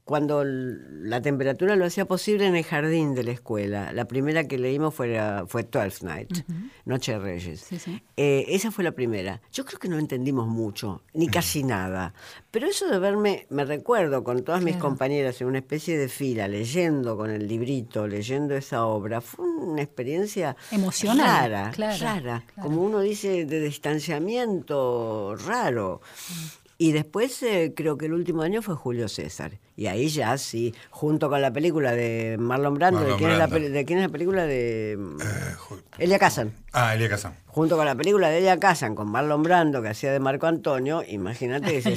cuando la temperatura lo hacía posible en el jardín de la escuela. La primera que leímos fue, fue Twelfth Night, Noche de Reyes. Eh, esa fue la primera. Yo creo que no entendimos mucho, ni casi nada. Pero eso de verme, me recuerdo con todas mis compañeras en una especie de fila, leyendo con el librito, leyendo esa obra, fue una experiencia emocional, rara, rara, como uno dice, de distanciamiento raro. Y después eh, creo que el último año fue Julio César. Y ahí ya sí, junto con la película de Marlon Brando, ¿de, quién Es la, ¿de quién es la película? De eh, Elia Kazan. Ah, Elia Kazan. Junto con la película de Elia Kazan, con Marlon Brando, que hacía de Marco Antonio, imagínate que se,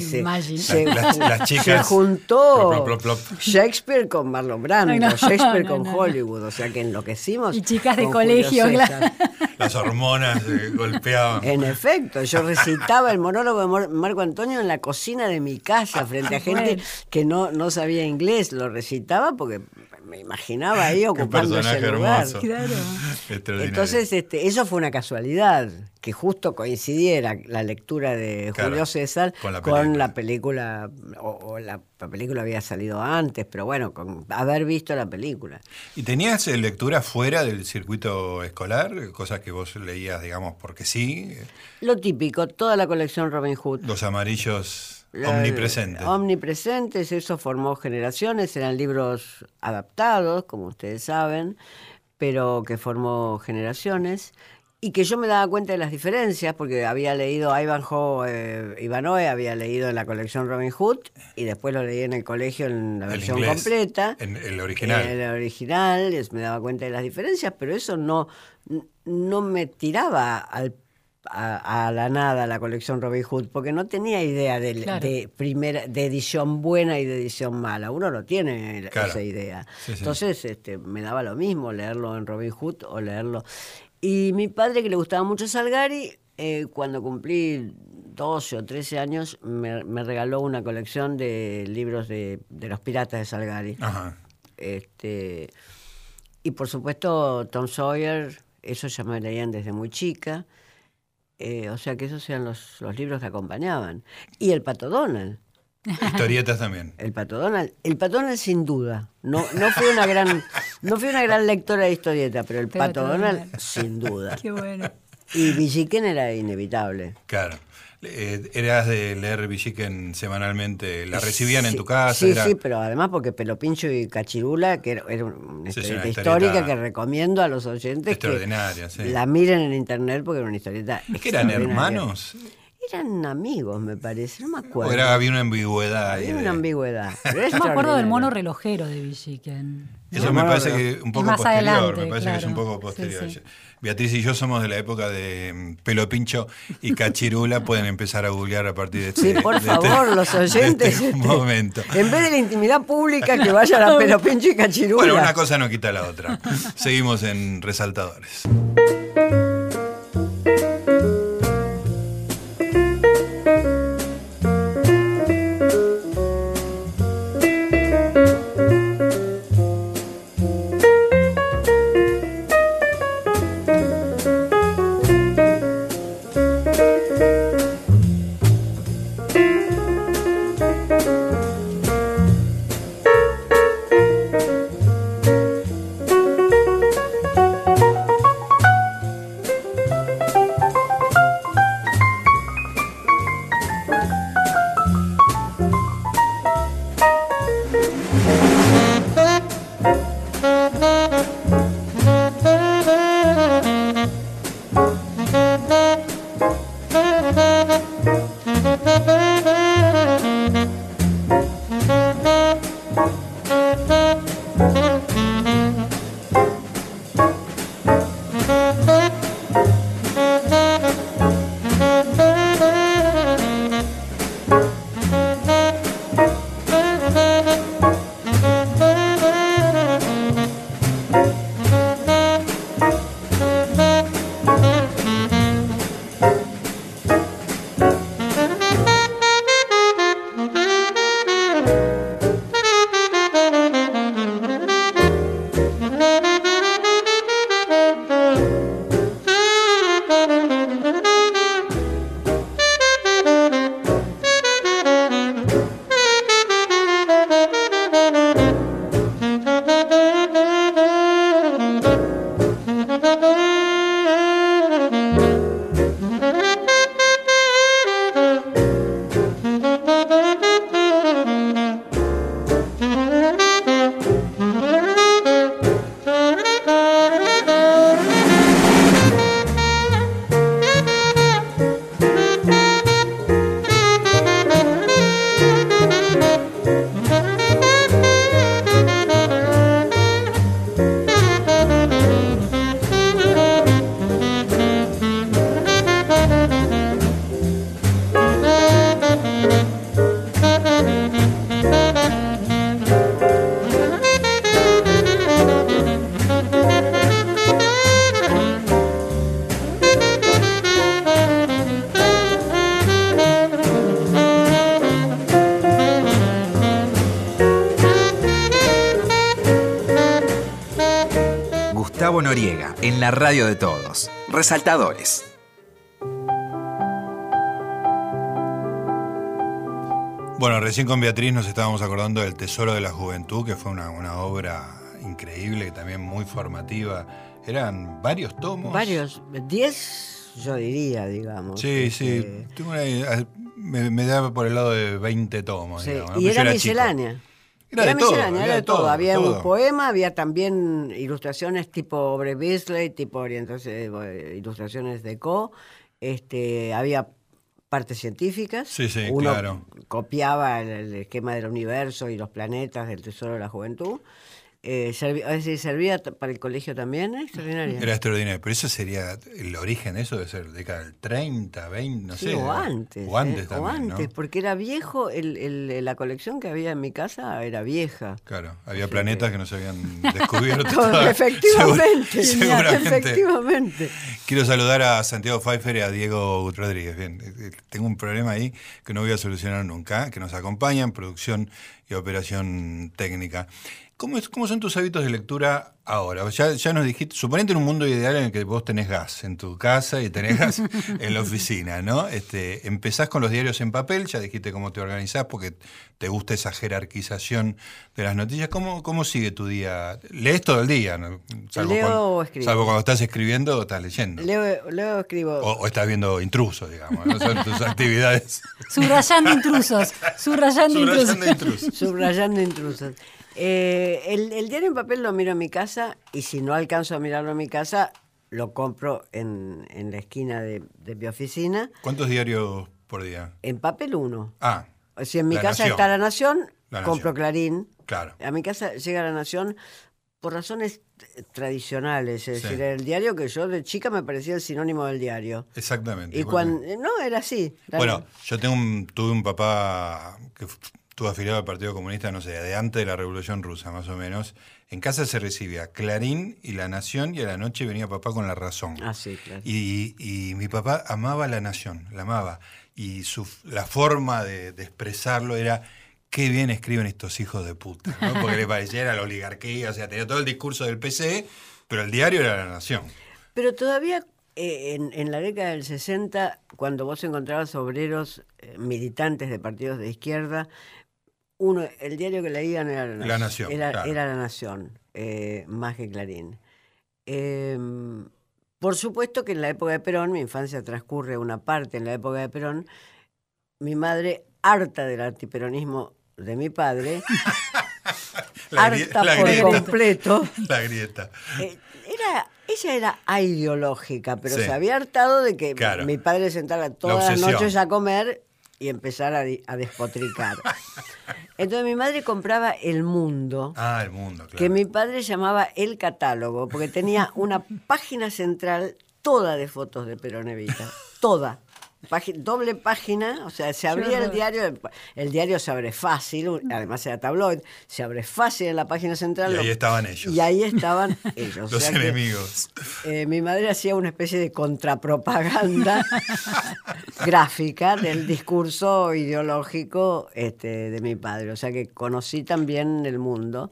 se, las, chicas, se juntó Shakespeare con Marlon Brando, Shakespeare con Hollywood, o sea que enloquecimos. Y chicas de colegio, claro las hormonas golpeaban. En efecto, yo recitaba el monólogo de Marco Antonio en la cocina de mi casa frente a gente que no, no sabía inglés. Lo recitaba porque me imaginaba ahí ocupando ese lugar. Claro. Entonces, este, eso fue una casualidad, que justo coincidiera la lectura de Julio César con la película, o, la, película había salido antes, pero bueno, con haber visto la película. ¿Y tenías eh, lectura fuera del circuito escolar? Cosas que vos leías, digamos, porque sí. Lo típico, toda la colección Robin Hood. Los amarillos Omnipresentes. Omnipresentes, eso formó generaciones, eran libros adaptados, como ustedes saben, pero que formó generaciones y que yo me daba cuenta de las diferencias, porque había leído Ivanhoe eh, Ivanoe, había leído en la colección Robin Hood, y después lo leí en el colegio en la versión completa. En el original. En el original, me daba cuenta de las diferencias, pero eso no, no me tiraba al a, la nada la colección Robin Hood porque no tenía idea de, primera, de edición buena y de edición mala. Uno no tiene esa idea. Entonces este, me daba lo mismo leerlo en Robin Hood o leerlo. Y mi padre, que le gustaba mucho Salgari, eh, cuando cumplí 12 o 13 años, me, regaló una colección de libros de, los piratas de Salgari. Este, y por supuesto, Tom Sawyer, eso ya me leían desde muy chica. Eh, o sea que esos eran los, los, libros que acompañaban. Y el Pato Donald. Historietas también. El Pato Donald. El Pato Donald sin duda. No, no fui una gran, no fui una gran lectora de historietas, pero el Pato, Donald, sin duda. Qué bueno. Y Villiquen era inevitable. Claro. Eh, ¿Eras de leer Villiquen semanalmente? ¿La recibían en tu casa? Sí, sí, pero además porque Pelopincho y Cachirula, que era, una, historieta histórica que recomiendo a los oyentes que la miren en internet porque era una historieta ¿Es que eran hermanos? Eran amigos, me parece, no me acuerdo. era, había una ambigüedad. Había una ambigüedad. Yo me acuerdo del mono relojero de Villiquen. Eso me parece que un poco posterior, me parece que es un poco posterior. Beatriz y yo somos de la época de mm, Pelo Pincho y Cachirula, pueden empezar a googlear a partir de este Sí, por este favor, los oyentes. Este momento. En vez de la intimidad pública, que vayan a Pelo Pincho y Cachirula. Bueno, una cosa no quita la otra. Seguimos en Resaltadores. La radio de todos. Resaltadores. Bueno, recién con Beatriz nos estábamos acordando del Tesoro de la Juventud, que fue una, una obra increíble y también muy formativa. Eran varios tomos. Varios, 10 yo diría, digamos. Sí, sí. Este, Tengo una- me, me da por el lado de 20 tomos. sí, digamos, ¿no? Y Pero era chico. miscelánea. Era de todo, miscelánea, era de todo. Había todo. un poema, había también ilustraciones tipo Bre Beasley, tipo orientaciones, eh, ilustraciones de Co. Este, había partes científicas. Sí, sí, Uno claro. copiaba el, el esquema del universo y los planetas del Tesoro de la Juventud. Eh, servía, decir, servía t- para el colegio también, ¿eh? extraordinario. Era extraordinario. Pero eso sería el origen de eso, de ser década del 30, 20, no Sí, sé. o antes. O antes ¿eh? también. O antes, ¿no? porque era viejo, el, el- la colección que había en mi casa era vieja. Claro, había Sí, planetas que- que no se habían descubierto. Todavía. efectivamente, Segura- seguramente. efectivamente. Quiero saludar a Santiago Pfeiffer y a Diego Rodríguez. Bien, eh, eh, tengo un problema ahí que no voy a solucionar nunca, que nos acompañan, producción y operación técnica. ¿Cómo, es, ¿Cómo son tus hábitos de lectura ahora? Ya, ya nos dijiste, suponete en un mundo ideal en el que vos tenés gas en tu casa y tenés gas en la oficina, ¿no? Este, empezás con los diarios en papel, ya dijiste cómo te organizás porque te gusta esa jerarquización de las noticias. ¿Cómo, cómo sigue tu día? ¿Lees todo el día? ¿no? Leo cuando, o escribo. salvo cuando estás escribiendo o estás leyendo. Leo, leo escribo. O, o estás viendo intrusos, digamos. ¿no? Son tus actividades. Subrayando intrusos, subrayando intrusos. Subrayando intrusos. Subrayando intrusos. Eh, el, el diario en papel lo miro en mi casa y si no alcanzo a mirarlo en mi casa, lo compro en, en la esquina de, de mi oficina. ¿Cuántos diarios por día? En papel uno. Ah, Si en mi casa Nación. está La Nación, La compro Nación. Clarín. claro. A mi casa llega La Nación por razones tradicionales. Es Sí. decir, el diario que yo de chica me parecía el sinónimo del diario. Exactamente. Y cuando. No, era así. Bueno, yo tengo un, tuve un papá que estuvo afiliado al Partido Comunista, no sé, de antes de la Revolución Rusa, más o menos. En casa se recibía Clarín y La Nación, y a la noche venía papá con La Razón. Ah, sí, claro. Y, y mi papá amaba la nación, la amaba. Y su, la forma de, de expresarlo era qué bien escriben estos hijos de puta, ¿no? Porque le parecía era la oligarquía, o sea, tenía todo el discurso del PC, pero el diario era la nación. Pero todavía eh, en, en la década del 60, cuando vos encontrabas obreros eh, militantes de partidos de izquierda, uno, el diario que leían era La Nación. La Nación, Era, claro. era La Nación, eh, más que Clarín. Eh, por supuesto que en la época de Perón, mi infancia transcurre una parte en la época de Perón, mi madre, harta del antiperonismo de mi padre, harta la por grieta. completo, La grieta. eh, era, ella era aideológica, pero Sí. se había hartado de que Claro. mi padre se sentara todas las noches a comer y empezar a, despotricar. Entonces mi madre compraba El Mundo, Ah, el mundo, claro. que mi padre llamaba El Catálogo, porque tenía una página central toda de fotos de Perón Evita, toda. Doble página, o sea, se abría el diario, el diario se abre fácil, además era tabloid, se abre fácil en la página central. Y ahí lo- estaban ellos. Y ahí estaban ellos. o Los que, enemigos. eh, mi madre hacía una especie de contrapropaganda gráfica del discurso ideológico este, de mi padre. O sea que conocí también el mundo,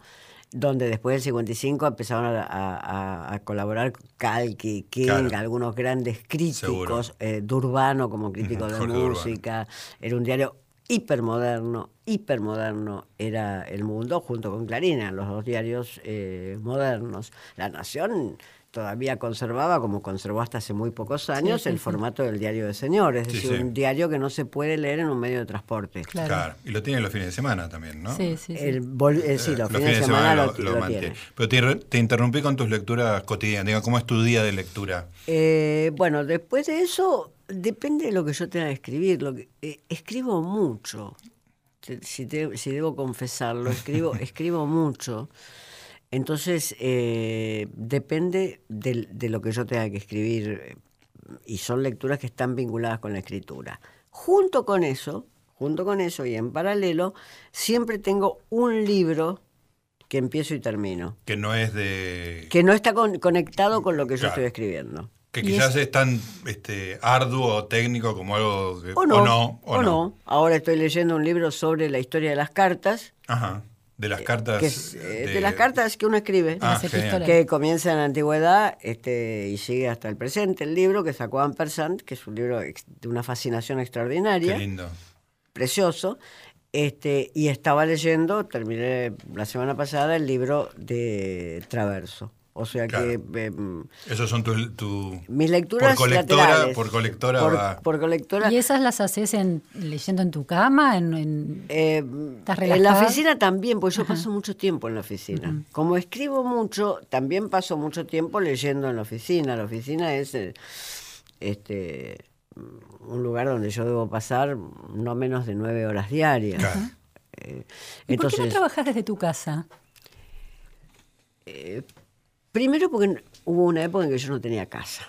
donde después del 55 empezaron a, a- a colaborar Calqui, King, Claro. algunos grandes críticos, eh, Durbano como crítico de Jorge música. Era un diario hipermoderno, hipermoderno era El Mundo, junto con Clarín, eran los dos diarios eh, modernos. La Nación todavía conservaba, como conservó hasta hace muy pocos años, sí, el sí. formato del diario de señores, es Sí, decir, sí. un diario que no se puede leer en un medio de transporte. Claro. Claro. Y lo tiene los fines de semana también, ¿no? Sí, sí, sí. El eh, sí, Eh, los, fines de semana, lo, lo mantiene. tiene. Pero te, te interrumpí con tus lecturas cotidianas. Digo, ¿cómo es tu día de lectura? Eh, bueno, después de eso, depende de lo que yo tenga que escribir. Lo que, eh, escribo mucho, si, te- si debo confesarlo, escribo, escribo mucho. Entonces, eh, depende del- de, lo que yo tenga que escribir. Y son lecturas que están vinculadas con la escritura. Junto con eso, junto con eso y en paralelo, siempre tengo un libro que empiezo y termino, Que no es de... que no está con- conectado con lo que yo Claro. estoy escribiendo. Que quizás es- es, tan este, arduo o técnico como algo que... O no, o no. o no. Ahora estoy leyendo un libro sobre la historia de las cartas, Ajá. De las cartas... que es, eh, de... las cartas que uno escribe, Ah, que comienza en la antigüedad este, y sigue hasta el presente. El libro que sacó Ampersand, que es un libro de una fascinación Qué extraordinaria, lindo. precioso. Este, y estaba leyendo, terminé la semana pasada, el libro de Traverso. O sea que eh, Esos son tus... Tu, mis lecturas Por colectora- laterales, por colectora por, va- por colectora ¿Y esas las haces en, leyendo en tu cama? En, en- Eh, ¿Estás en la oficina también, porque yo paso mucho tiempo en la oficina. Como escribo mucho, también paso mucho tiempo leyendo en la oficina. La oficina es eh, este un lugar donde yo debo pasar no menos de nueve horas diarias. Claro. Eh, ¿Y por qué no entonces, trabajas desde tu casa? Primero porque hubo una época en que yo no tenía casa.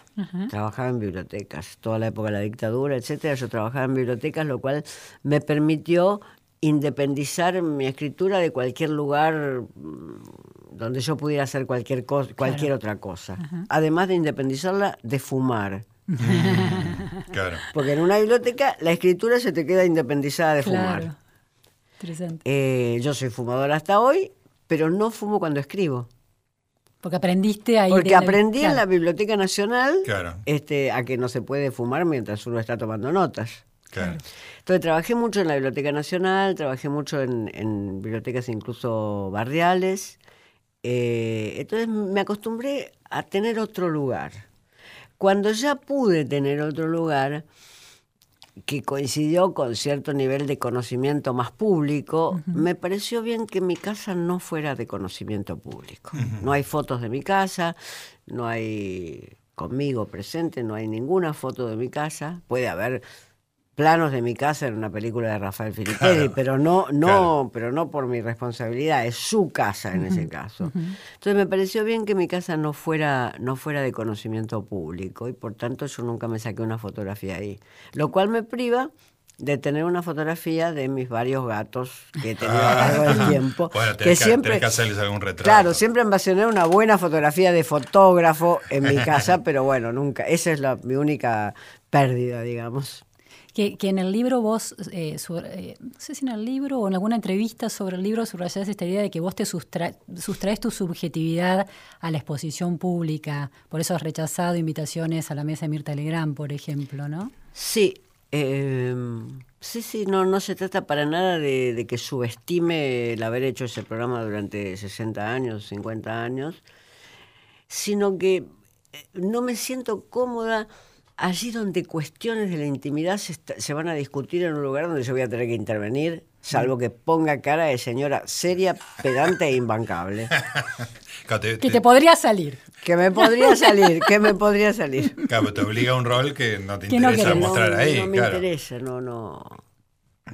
Trabajaba en bibliotecas, toda la época de la dictadura, etcétera. Yo trabajaba en bibliotecas, lo cual me permitió independizar mi escritura de cualquier lugar mm, donde yo pudiera hacer cualquier cosa, cualquier otra cosa. Además de independizarla de fumar. Claro. Porque en una biblioteca la escritura se te queda independizada de fumar. Interesante. Eh, yo soy fumadora hasta hoy, pero no fumo cuando escribo. Porque aprendiste ahí. Porque aprendí en la Biblioteca Nacional Claro. este, a que no se puede fumar mientras uno está tomando notas. Claro. Entonces trabajé mucho en la Biblioteca Nacional, trabajé mucho en, en bibliotecas incluso barriales. Eh, entonces me acostumbré a tener otro lugar. Cuando ya pude tener otro lugar, que coincidió con cierto nivel de conocimiento más público, me pareció bien que mi casa no fuera de conocimiento público. No hay fotos de mi casa, no hay conmigo presente, no hay ninguna foto de mi casa. Puede haber planos de mi casa en una película de Rafael Filippelli, Claro, pero no, no, claro. pero no por mi responsabilidad, es su casa en ese caso. Entonces me pareció bien que mi casa no fuera, no fuera de conocimiento público y por tanto yo nunca me saqué una fotografía ahí. Lo cual me priva de tener una fotografía de mis varios gatos que he tenido a lo largo del tiempo. Bueno, que tenés que, siempre, que hacerles algún retrato. Claro, siempre ambicioné una buena fotografía de fotógrafo en mi casa, pero bueno, nunca. Esa es la, mi única pérdida, digamos. Que, en el libro vos, eh, eh, no sé si en el libro o en alguna entrevista sobre el libro subrayás esta idea de que vos te sustra- sustraes tu subjetividad a la exposición pública. Por eso has rechazado invitaciones a la mesa de Mirta Legrand, por ejemplo, ¿no? Sí, eh, sí, sí, no, no se trata para nada de, de que subestime el haber hecho ese programa durante 60 años, 50 años, sino que eh, no me siento cómoda allí donde cuestiones de la intimidad se, está- se van a discutir en un lugar donde yo voy a tener que intervenir, salvo que ponga cara de señora seria, pedante e imbancable. Que te- podría salir. Que me podría salir, que me podría salir. claro, te obliga a un rol que no te Que no interesa querés. mostrar no, ahí. no me claro. interesa, no, no,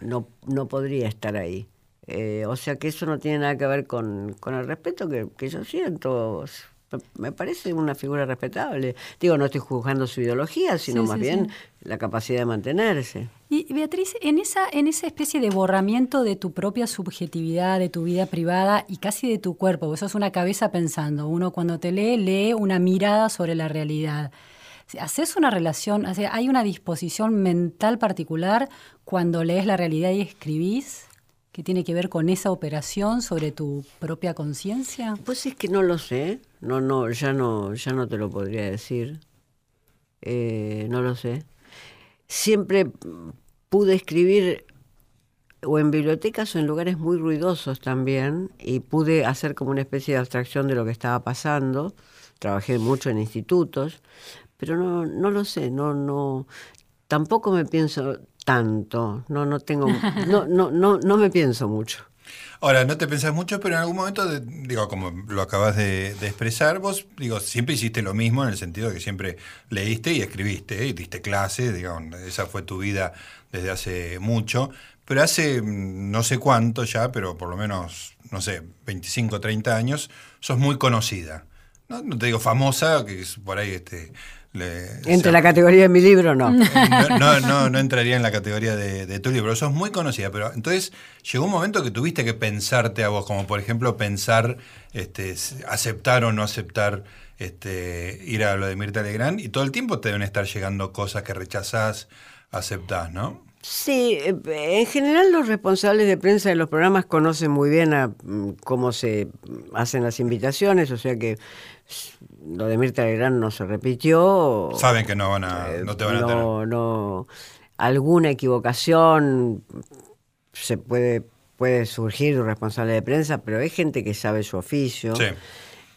no, no podría estar ahí. Eh, o sea que eso no tiene nada que ver con, con el respeto que, que yo siento me parece una figura respetable. Digo, no estoy juzgando su ideología, sino Sí, más sí, bien sí. la capacidad de mantenerse. Y Beatriz, en esa, en esa especie de borramiento de tu propia subjetividad, de tu vida privada y casi de tu cuerpo, vos sos una cabeza pensando, uno cuando te lee, lee una mirada sobre la realidad. ¿Haces una relación, o sea, hay una disposición mental particular cuando lees la realidad y escribís que tiene que ver con esa operación sobre tu propia conciencia? Pues es que no lo sé, no, no, ya no, ya no te lo podría decir. Eh, no lo sé. Siempre pude escribir o en bibliotecas o en lugares muy ruidosos también y pude hacer como una especie de abstracción de lo que estaba pasando. Trabajé mucho en institutos, pero no, no lo sé, no, no, tampoco me pienso tanto, no, no tengo, no, no, no, no me pienso mucho. Ahora, no te pensás mucho, pero en algún momento, digo, como lo acabas de, expresar, vos, digo, siempre hiciste lo mismo en el sentido de que siempre leíste y escribiste y diste clases, digamos, esa fue tu vida desde hace mucho, pero hace mm, no sé cuánto ya, pero por lo menos, no sé, 25, 30 años, sos muy conocida. No, No te digo famosa, que es por ahí este... le- Entre la categoría de mi libro, no. no, no, no, no entraría en la categoría de, de tu libro, sos muy conocida, pero entonces llegó un momento que tuviste que pensarte a vos, como por ejemplo pensar, este, aceptar o no aceptar este, ir a lo de Mirta Legrand, y todo el tiempo te deben estar llegando cosas que rechazás, aceptás, ¿no? Sí, eh, en general los responsables de prensa de los programas conocen muy bien a, mm, cómo se hacen las invitaciones, o sea que lo de Mirta Legrand no se repitió. Saben que no van a, Eh, no te van a tener. no. Alguna equivocación se puede, puede surgir de un responsable de prensa, pero hay gente que sabe su oficio. Sí.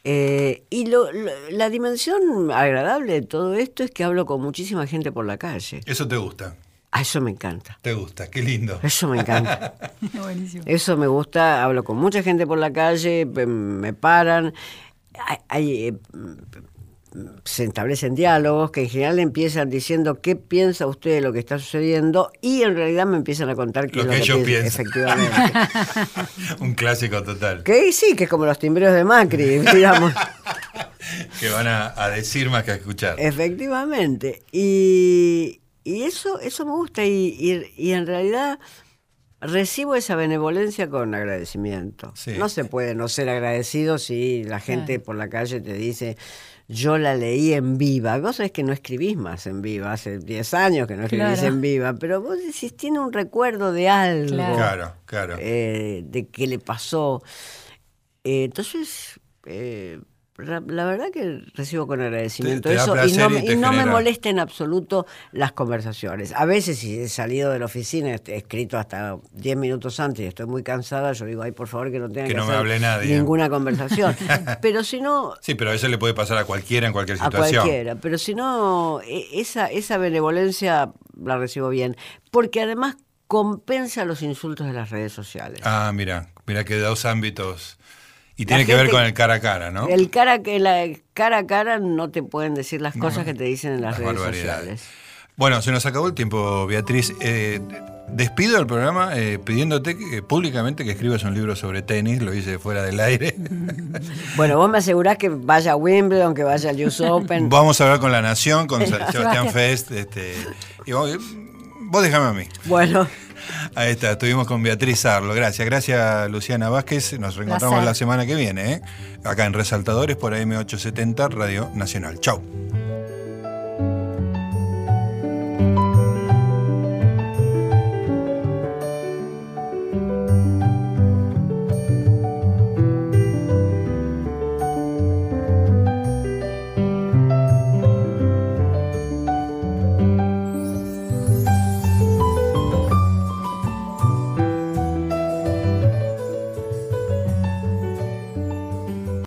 Eh, y lo- lo- la dimensión agradable de todo esto es que hablo con muchísima gente por la calle. Eso te gusta, A eso me encanta. te gusta, qué lindo. Eso me encanta. Buenísimo. Eso me gusta. Hablo con mucha gente por la calle, pe- me paran. Hay, hay, eh, se establecen diálogos que en general empiezan diciendo qué piensa usted de lo que está sucediendo y en realidad me empiezan a contar qué Lo es que lo ellos piensan, piensan. Efectivamente. Un clásico total. que sí, que es como los timbreos de Macri, digamos. Que van a, a decir más que a escuchar. Efectivamente. Y, y eso, eso me gusta y, y- y en realidad recibo esa benevolencia con agradecimiento. Sí. No se puede no ser agradecido si la gente Claro. por la calle te dice, yo la leí en viva. Vos sabés que no escribís más en viva, hace 10 años que no escribís Claro. en viva, pero vos decís, tiene un recuerdo de algo, Claro. Claro, claro. eh, de qué le pasó. Eh, entonces, eh, la, verdad que recibo con agradecimiento Te- te da eso y no, y me, te y no me genera- molesta en absoluto las conversaciones. A veces si he salido de la oficina, he escrito hasta 10 minutos antes y estoy muy cansada, yo digo, ay, por favor que no tenga Que que, no me hacer hable nadie". ninguna conversación. Pero si no, Sí, pero eso le puede pasar a cualquiera en cualquier a situación. cualquiera. Pero si no, e- esa, esa benevolencia la recibo bien. Porque además compensa los insultos de las redes sociales. Ah, mira, mira que dos ámbitos. Y tiene que ver con el cara a cara, ¿no? El cara la cara a cara no te pueden decir las cosas que te dicen en las, Las redes sociales. Bueno, se nos acabó el tiempo, Beatriz. Eh, despido el programa eh, pidiéndote que- públicamente que escribas un libro sobre tenis, lo hice fuera del aire. Bueno, vos me asegurás que vaya a Wimbledon, que vaya al US Open. Vamos a hablar con La Nación, con Sebastián. Fest. Este, y vos, vos déjame a mí. Bueno, Ahí está, estuvimos con Beatriz Arlo. Gracias, gracias Luciana Vázquez. Nos reencontramos Placer. la semana que viene, ¿eh? acá en Resaltadores por AM870 Radio Nacional. Chau.